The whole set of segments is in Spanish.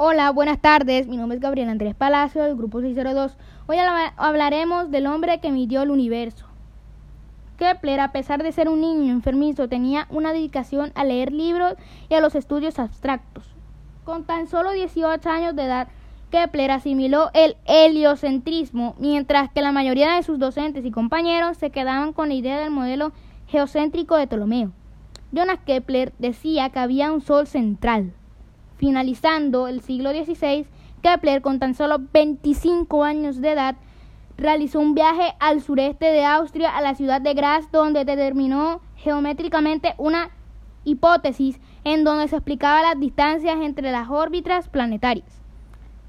Hola, buenas tardes. Mi nombre es Gabriel Andrés Palacio del grupo 602. Hoy hablaremos del hombre que midió el universo. Kepler, a pesar de ser un niño enfermizo, tenía una dedicación a leer libros y a los estudios abstractos. Con tan solo 18 años de edad, Kepler asimiló el heliocentrismo, mientras que la mayoría de sus docentes y compañeros se quedaban con la idea del modelo geocéntrico de Ptolomeo. Jonas Kepler decía que había un sol central, Finalizando el siglo XVI, Kepler, con tan solo 25 años de edad, realizó un viaje al sureste de Austria, a la ciudad de Graz, donde determinó geométricamente una hipótesis en donde se explicaba las distancias entre las órbitas planetarias.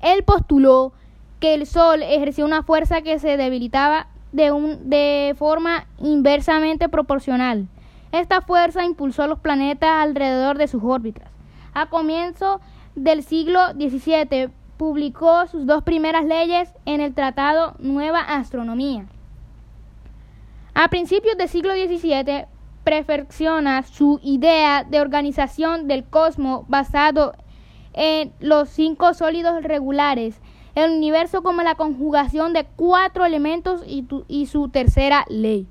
Él postuló que el Sol ejercía una fuerza que se debilitaba de, un, de forma inversamente proporcional. Esta fuerza impulsó a los planetas alrededor de sus órbitas. A comienzo del siglo XVII publicó sus dos primeras leyes en el Tratado Nueva Astronomía. A principios del siglo XVII perfecciona su idea de organización del cosmos basado en los cinco sólidos regulares, el universo como la conjugación de cuatro elementos y, y su tercera ley.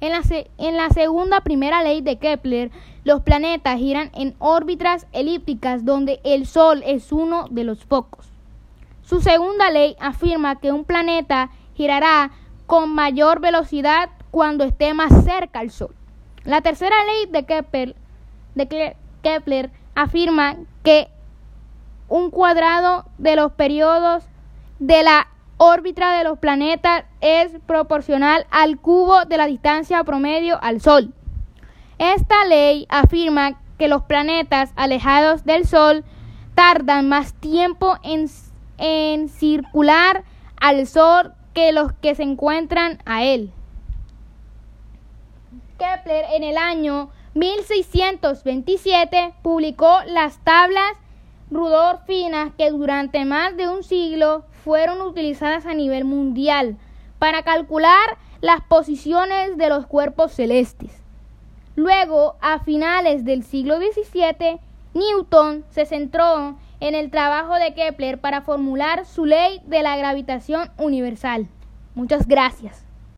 En la, en la, segunda primera ley de Kepler, los planetas giran en órbitas elípticas donde el Sol es uno de los pocos. Su segunda ley afirma que un planeta girará con mayor velocidad cuando esté más cerca al Sol. La tercera ley de Kepler, de Kepler afirma que un cuadrado de los periodos de la órbita de los planetas es proporcional al cubo de la distancia promedio al Sol. Esta ley afirma que los planetas alejados del Sol tardan más tiempo en, en circular al Sol que los que se encuentran a él. Kepler en el año 1627 publicó las tablas rudolfinas que durante más de un siglo fueron utilizadas a nivel mundial para calcular las posiciones de los cuerpos celestes. Luego, a finales del siglo XVII, Newton se centró en el trabajo de Kepler para formular su ley de la gravitación universal. Muchas gracias.